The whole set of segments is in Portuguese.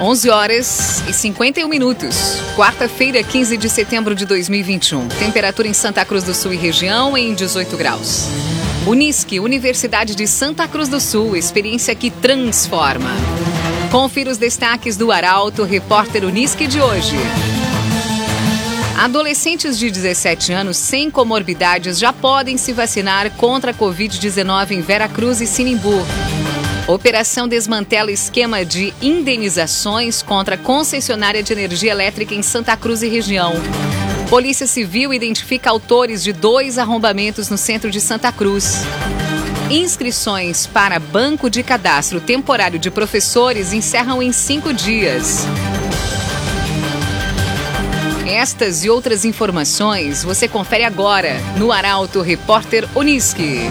11 horas e 51 minutos. Quarta-feira, 15 de setembro de 2021. Temperatura em Santa Cruz do Sul e região em 18 graus. Unisque, Universidade de Santa Cruz do Sul, experiência que transforma. Confira os destaques do Arauto, repórter Unisque de hoje. Adolescentes de 17 anos sem comorbidades já podem se vacinar contra a Covid-19 em Veracruz e Sinimbu. Operação desmantela esquema de indenizações contra a concessionária de energia elétrica em Santa Cruz e região. Polícia Civil identifica autores de dois arrombamentos no centro de Santa Cruz. Inscrições para Banco de Cadastro Temporário de Professores encerram em cinco dias. Estas e outras informações você confere agora no Arauto Repórter Uniski.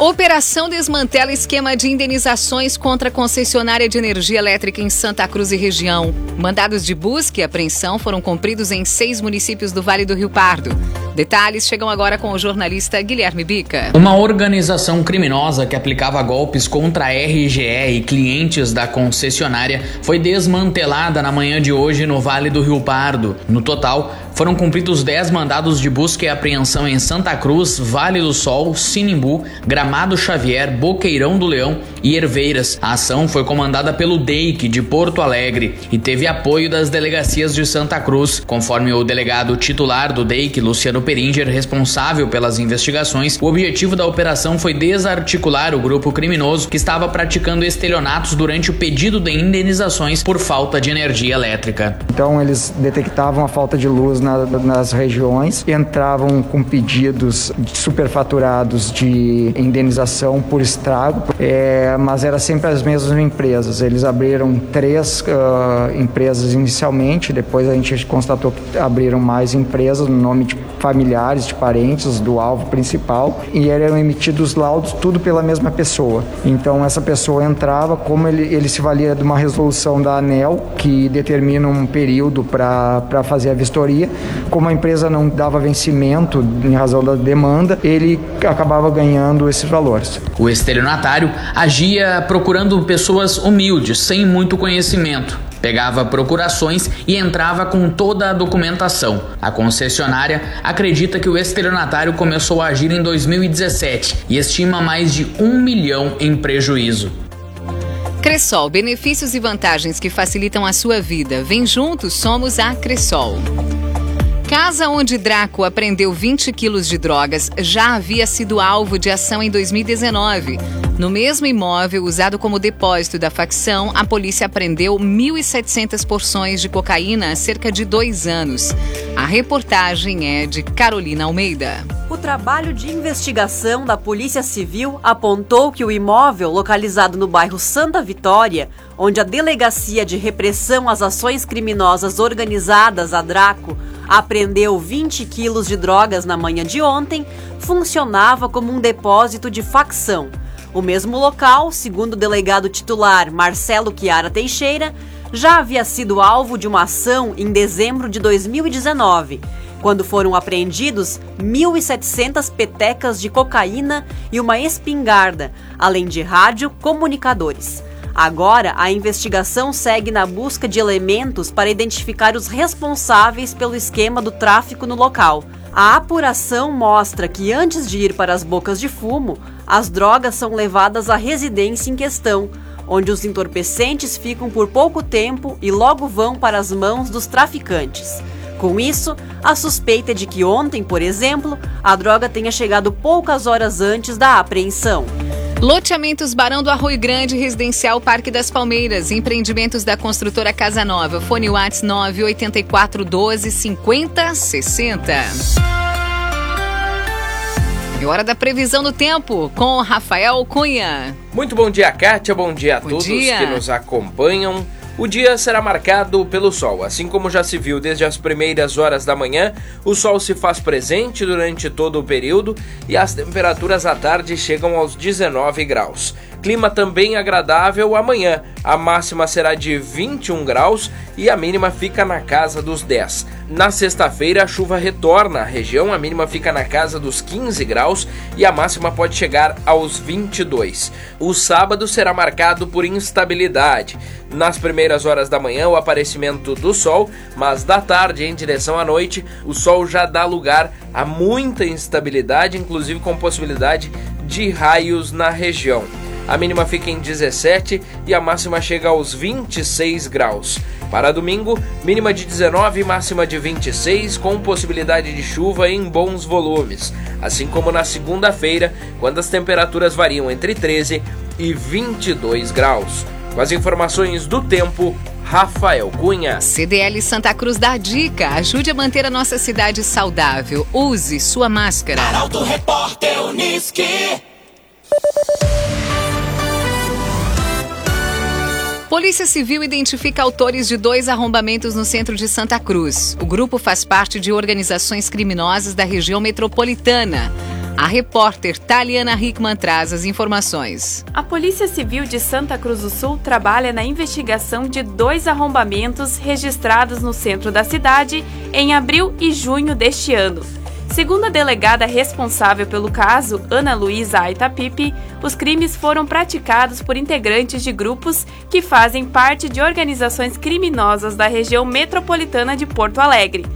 Operação desmantela esquema de indenizações contra a concessionária de energia elétrica em Santa Cruz e região. Mandados de busca e apreensão foram cumpridos em seis municípios do Vale do Rio Pardo. Detalhes chegam agora com o jornalista Guilherme Bica. Uma organização criminosa que aplicava golpes contra a RGE e clientes da concessionária foi desmantelada na manhã de hoje no Vale do Rio Pardo. No total, foram cumpridos 10 mandados de busca e apreensão em Santa Cruz, Vale do Sol, Sinimbu, Gramado Xavier, Boqueirão do Leão e Herveiras. A ação foi comandada pelo DEIC de Porto Alegre e teve apoio das delegacias de Santa Cruz, conforme o delegado titular do DEIC, Luciano Peringer, responsável pelas investigações. O objetivo da operação foi desarticular o grupo criminoso que estava praticando estelionatos durante o pedido de indenizações por falta de energia elétrica. Então eles detectavam a falta de luz na, nas regiões, entravam com pedidos superfaturados de indenização por estrago. É, mas era sempre as mesmas empresas. Eles abriram três uh, empresas inicialmente, depois a gente constatou que abriram mais empresas no nome de familiares, de parentes do alvo principal e eram emitidos laudos tudo pela mesma pessoa. Então essa pessoa entrava, como ele, ele se valia de uma resolução da ANEL que determina um período para fazer a vistoria, como a empresa não dava vencimento em razão da demanda, ele acabava ganhando esses valores. O estelionatário agia agia procurando pessoas humildes, sem muito conhecimento. Pegava procurações e entrava com toda a documentação. A concessionária acredita que o estelionatário começou a agir em 2017 e estima mais de um milhão em prejuízo. Cressol, benefícios e vantagens que facilitam a sua vida. Vem juntos, somos a Cressol. Casa onde Draco apreendeu 20 quilos de drogas já havia sido alvo de ação em 2019. No mesmo imóvel usado como depósito da facção, a polícia apreendeu 1.700 porções de cocaína há cerca de dois anos. A reportagem é de Carolina Almeida. O trabalho de investigação da Polícia Civil apontou que o imóvel localizado no bairro Santa Vitória, onde a Delegacia de Repressão às Ações Criminosas Organizadas, a Draco, apreendeu 20 quilos de drogas na manhã de ontem, funcionava como um depósito de facção. O mesmo local, segundo o delegado titular Marcelo Chiara Teixeira, já havia sido alvo de uma ação em dezembro de 2019, quando foram apreendidos 1.700 petecas de cocaína e uma espingarda, além de rádio comunicadores. Agora, a investigação segue na busca de elementos para identificar os responsáveis pelo esquema do tráfico no local. A apuração mostra que antes de ir para as bocas de fumo, as drogas são levadas à residência em questão, onde os entorpecentes ficam por pouco tempo e logo vão para as mãos dos traficantes. Com isso, a suspeita é de que ontem, por exemplo, a droga tenha chegado poucas horas antes da apreensão. Loteamentos Barão do Arroio Grande, Residencial Parque das Palmeiras, empreendimentos da construtora Casa Nova. Fone Whats 984 12 50 60. E hora da previsão do tempo com Rafael Cunha. Muito bom dia, Kátia. Bom dia a Bom todos dia. que nos acompanham. O dia será marcado pelo sol. Assim como já se viu desde as primeiras horas da manhã, o sol se faz presente durante todo o período e as temperaturas à tarde chegam aos 19 graus. Clima também agradável amanhã. A máxima será de 21 graus e a mínima fica na casa dos 10. Na sexta-feira, a chuva retorna à região, a mínima fica na casa dos 15 graus e a máxima pode chegar aos 22. O sábado será marcado por instabilidade. Nas primeiras horas da manhã, o aparecimento do sol, mas da tarde em direção à noite, o sol já dá lugar a muita instabilidade, inclusive com possibilidade de raios na região. A mínima fica em 17 e a máxima chega aos 26 graus. Para domingo, mínima de 19 e máxima de 26, com possibilidade de chuva em bons volumes. Assim como na segunda-feira, quando as temperaturas variam entre 13 e 22 graus. Com as informações do tempo, Rafael Cunha. CDL Santa Cruz dá a dica. Ajude a manter a nossa cidade saudável. Use sua máscara. Arauto Repórter Uniski. Polícia Civil identifica autores de dois arrombamentos no centro de Santa Cruz. O grupo faz parte de organizações criminosas da região metropolitana. A repórter Taliana Hickman traz as informações. A Polícia Civil de Santa Cruz do Sul trabalha na investigação de dois arrombamentos registrados no centro da cidade em abril e junho deste ano. Segundo a delegada responsável pelo caso, Ana Luísa Aitapipe, os crimes foram praticados por integrantes de grupos que fazem parte de organizações criminosas da região metropolitana de Porto Alegre.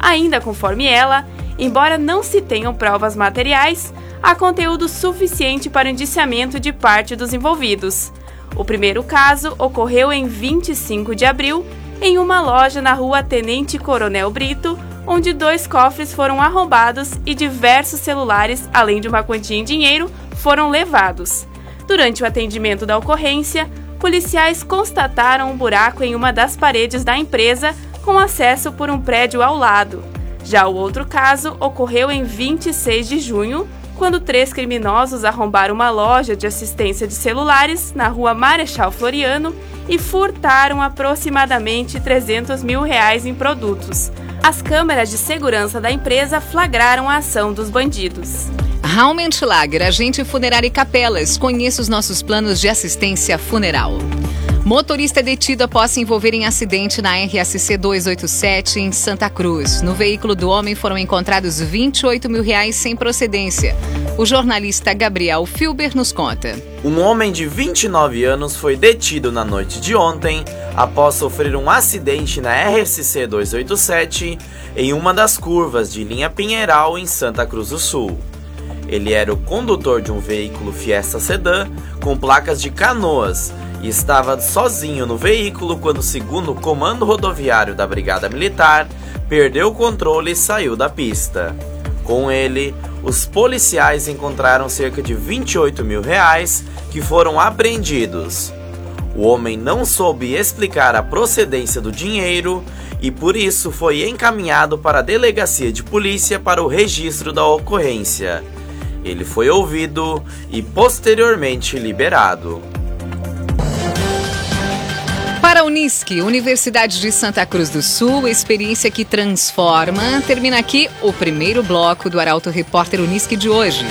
Ainda conforme ela, embora não se tenham provas materiais, há conteúdo suficiente para o indiciamento de parte dos envolvidos. O primeiro caso ocorreu em 25 de abril, em uma loja na rua Tenente Coronel Brito, onde dois cofres foram arrombados e diversos celulares, além de uma quantia em dinheiro, foram levados. Durante o atendimento da ocorrência, policiais constataram um buraco em uma das paredes da empresa com acesso por um prédio ao lado. Já o outro caso ocorreu em 26 de junho, quando três criminosos arrombaram uma loja de assistência de celulares na rua Marechal Floriano e furtaram aproximadamente 300 mil reais em produtos. As câmeras de segurança da empresa flagraram a ação dos bandidos. Raumentlager, agente funerário e capelas. Conheça os nossos planos de assistência funeral. Motorista detido após se envolver em acidente na RSC 287 em Santa Cruz. No veículo do homem foram encontrados 28 mil reais sem procedência. O jornalista Gabriel Filber nos conta. Um homem de 29 anos foi detido na noite de ontem após sofrer um acidente na RSC 287 em uma das curvas de linha Pinheiral em Santa Cruz do Sul. Ele era o condutor de um veículo Fiesta Sedan com placas de Canoas e estava sozinho no veículo quando, segundo o comando rodoviário da Brigada Militar, perdeu o controle e saiu da pista. Com ele, os policiais encontraram cerca de 28 mil reais que foram apreendidos. O homem não soube explicar a procedência do dinheiro e por isso foi encaminhado para a delegacia de polícia para o registro da ocorrência. Ele foi ouvido e posteriormente liberado. Unisque, Universidade de Santa Cruz do Sul, experiência que transforma. Termina aqui o primeiro bloco do Arauto Repórter Unisque de hoje.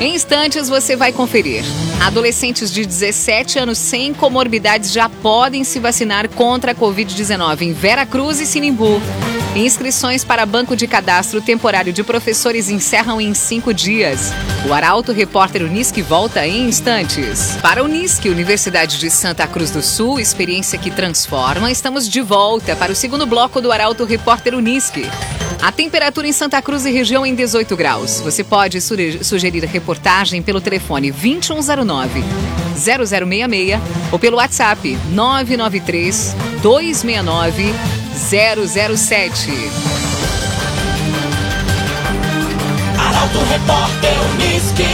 Em instantes você vai conferir. Adolescentes de 17 anos sem comorbidades já podem se vacinar contra a Covid-19 em Vera Cruz e Sinimbu. Inscrições para banco de cadastro temporário de professores encerram em cinco dias. O Arauto Repórter Unisque volta em instantes. Para a Unisque, Universidade de Santa Cruz do Sul, experiência que transforma, estamos de volta para o segundo bloco do Arauto Repórter Unisque. A temperatura em Santa Cruz e região em 18 graus. Você pode sugerir reportagem pelo telefone 2109 0066 ou pelo WhatsApp 993 269 007. Arauto Repórter Uniski.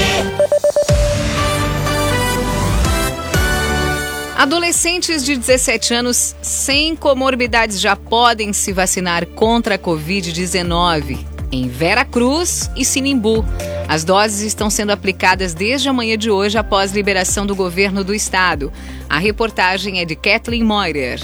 Adolescentes de 17 anos sem comorbidades já podem se vacinar contra a Covid-19. em Vera Cruz e Sinimbu. As doses estão sendo aplicadas desde a manhã de hoje após liberação do governo do estado. A reportagem é de Kathleen Moirer.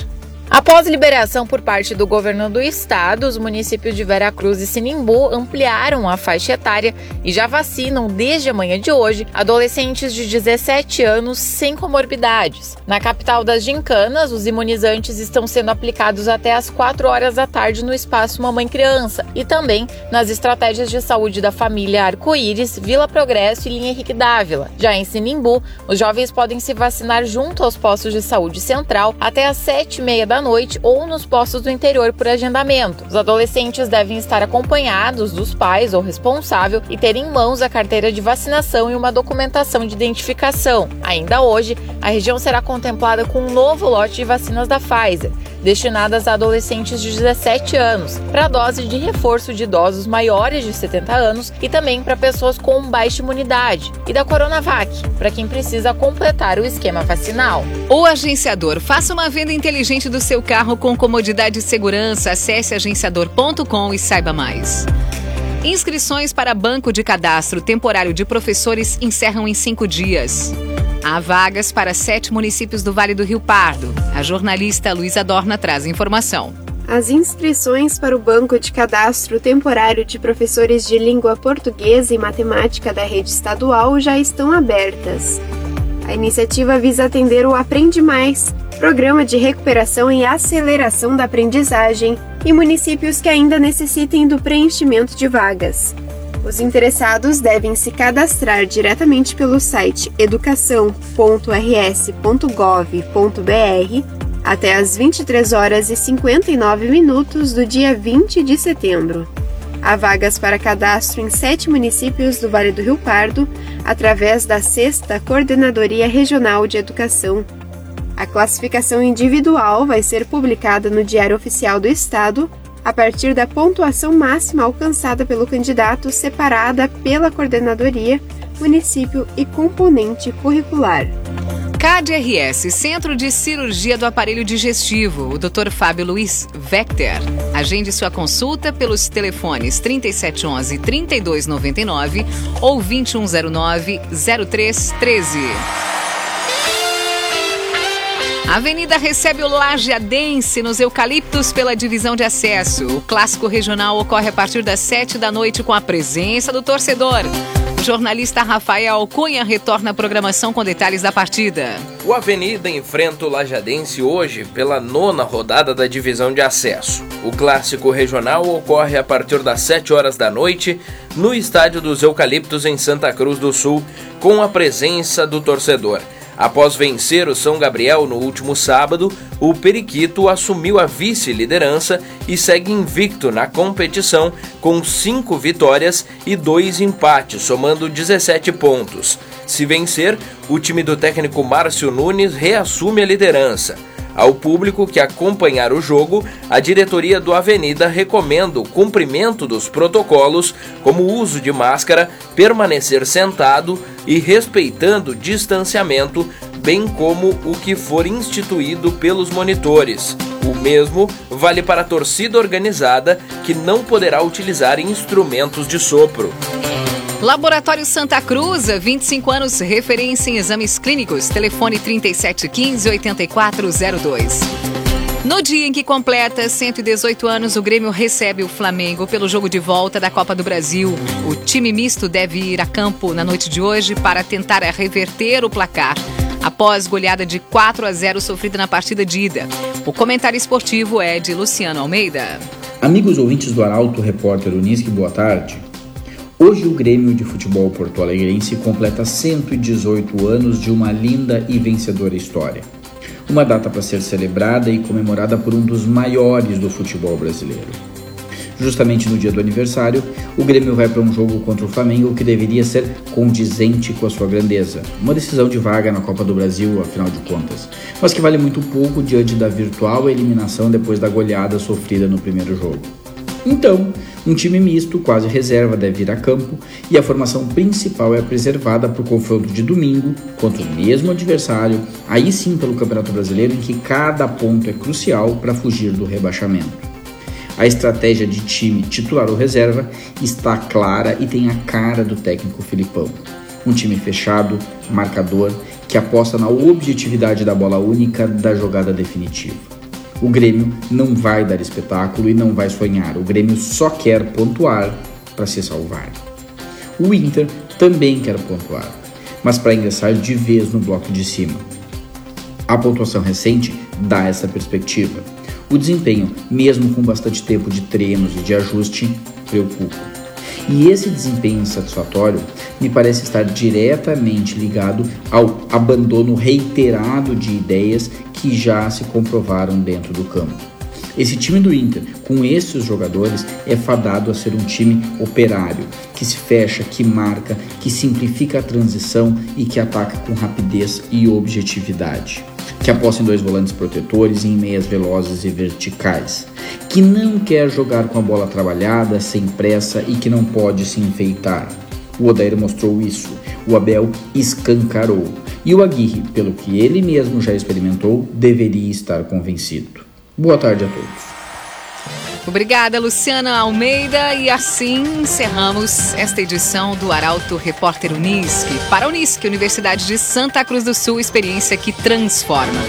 Após liberação por parte do governo do estado, os municípios de Veracruz e Sinimbu ampliaram a faixa etária e já vacinam desde a manhã de hoje adolescentes de 17 anos sem comorbidades. Na capital das Gincanas, os imunizantes estão sendo aplicados até às 4 horas da tarde no espaço Mamãe Criança e também nas estratégias de saúde da família Arco-Íris, Vila Progresso e Linha Henrique Dávila. Já em Sinimbu, os jovens podem se vacinar junto aos postos de saúde central até às 7h30 da noite ou nos postos do interior por agendamento. Os adolescentes devem estar acompanhados dos pais ou responsável e ter em mãos a carteira de vacinação e uma documentação de identificação. Ainda hoje, a região será contemplada com um novo lote de vacinas da Pfizer destinadas a adolescentes de 17 anos, para dose de reforço de idosos maiores de 70 anos e também para pessoas com baixa imunidade, e da Coronavac, para quem precisa completar o esquema vacinal. O agenciador, faça uma venda inteligente do seu carro com comodidade e segurança. Acesse agenciador.com e saiba mais. Inscrições para banco de cadastro temporário de professores encerram em cinco dias. Há vagas para sete municípios do Vale do Rio Pardo. A jornalista Luísa Dorna traz informação. As inscrições para o Banco de Cadastro Temporário de Professores de Língua Portuguesa e Matemática da rede estadual já estão abertas. A iniciativa visa atender o Aprende Mais, programa de recuperação e aceleração da aprendizagem em municípios que ainda necessitem do preenchimento de vagas. Os interessados devem se cadastrar diretamente pelo site educação.rs.gov.br até às 23 horas e 59 minutos do dia 20 de setembro. Há vagas para cadastro em sete municípios do Vale do Rio Pardo, através da sexta Coordenadoria Regional de Educação. A classificação individual vai ser publicada no Diário Oficial do Estado a partir da pontuação máxima alcançada pelo candidato separada pela coordenadoria, município e componente curricular. CADRS, Centro de Cirurgia do Aparelho Digestivo, o Dr. Fábio Luiz Vector. Agende sua consulta pelos telefones 3711 3299 ou 2109 0313. A avenida recebe o Lajeadense nos Eucaliptos pela divisão de acesso. O clássico regional ocorre a partir das sete da noite com a presença do torcedor. O jornalista Rafael Cunha retorna à programação com detalhes da partida. O Avenida enfrenta o Lajadense hoje pela nona rodada da divisão de acesso. O clássico regional ocorre a partir das 7 horas da noite no Estádio dos Eucaliptos em Santa Cruz do Sul, com a presença do torcedor. Após vencer o São Gabriel no último sábado, o Periquito assumiu a vice-liderança e segue invicto na competição com cinco vitórias e dois empates, somando 17 pontos. Se vencer, o time do técnico Márcio Nunes reassume a liderança. Ao público que acompanhar o jogo, a diretoria do Avenida recomenda o cumprimento dos protocolos, como o uso de máscara, permanecer sentado e respeitando o distanciamento, bem como o que for instituído pelos monitores. O mesmo vale para a torcida organizada, que não poderá utilizar instrumentos de sopro. Laboratório Santa Cruz, 25 anos, referência em exames clínicos. Telefone 3715-8402. No dia em que completa 118 anos, o Grêmio recebe o Flamengo pelo jogo de volta da Copa do Brasil. O time misto deve ir a campo na noite de hoje para tentar reverter o placar após goleada de 4 a 0 sofrida na partida de ida. O comentário esportivo é de Luciano Almeida. Amigos ouvintes do Arauto, repórter Unisque, boa tarde. Hoje o Grêmio de Futebol Porto Alegrense completa 118 anos de uma linda e vencedora história. Uma data para ser celebrada e comemorada por um dos maiores do futebol brasileiro. Justamente no dia do aniversário, o Grêmio vai para um jogo contra o Flamengo que deveria ser condizente com a sua grandeza. Uma decisão de vaga na Copa do Brasil, afinal de contas, mas que vale muito pouco diante da virtual eliminação depois da goleada sofrida no primeiro jogo. Então, um time misto, quase reserva, deve ir a campo e a formação principal é preservada para o confronto de domingo contra o mesmo adversário, aí sim pelo Campeonato Brasileiro, em que cada ponto é crucial para fugir do rebaixamento. A estratégia de time titular ou reserva está clara e tem a cara do técnico Filipão. Um time fechado, marcador, que aposta na objetividade da bola única da jogada definitiva. O Grêmio não vai dar espetáculo e não vai sonhar. O Grêmio só quer pontuar para se salvar. O Inter também quer pontuar, mas para ingressar de vez no bloco de cima. A pontuação recente dá essa perspectiva. O desempenho, mesmo com bastante tempo de treinos e de ajuste, preocupa. E esse desempenho insatisfatório me parece estar diretamente ligado ao abandono reiterado de ideias que já se comprovaram dentro do campo. Esse time do Inter, com esses jogadores, é fadado a ser um time operário, que se fecha, que marca, que simplifica a transição e que ataca com rapidez e objetividade. Que aposta em dois volantes protetores e em meias velozes e verticais. Que não quer jogar com a bola trabalhada, sem pressa e que não pode se enfeitar. O Odair mostrou isso, o Abel escancarou. E o Aguirre, pelo que ele mesmo já experimentou, deveria estar convencido. Boa tarde a todos. Obrigada, Luciana Almeida. E assim encerramos esta edição do Arauto Repórter Unisque. Para a Unisque, Universidade de Santa Cruz do Sul, experiência que transforma.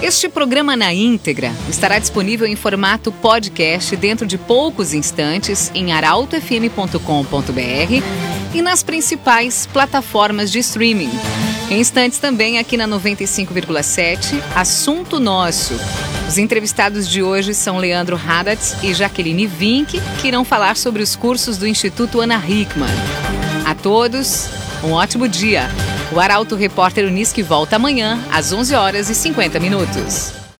Este programa na íntegra estará disponível em formato podcast dentro de poucos instantes em arautofm.com.br e nas principais plataformas de streaming. Em instantes também aqui na 95,7, Assunto Nosso os entrevistados de hoje são Leandro Haddad e Jaqueline Vink, que irão falar sobre os cursos do Instituto Ana Hickman. A todos, um ótimo dia. O Arauto Repórter Unisque volta amanhã, às 11 horas e 50 minutos.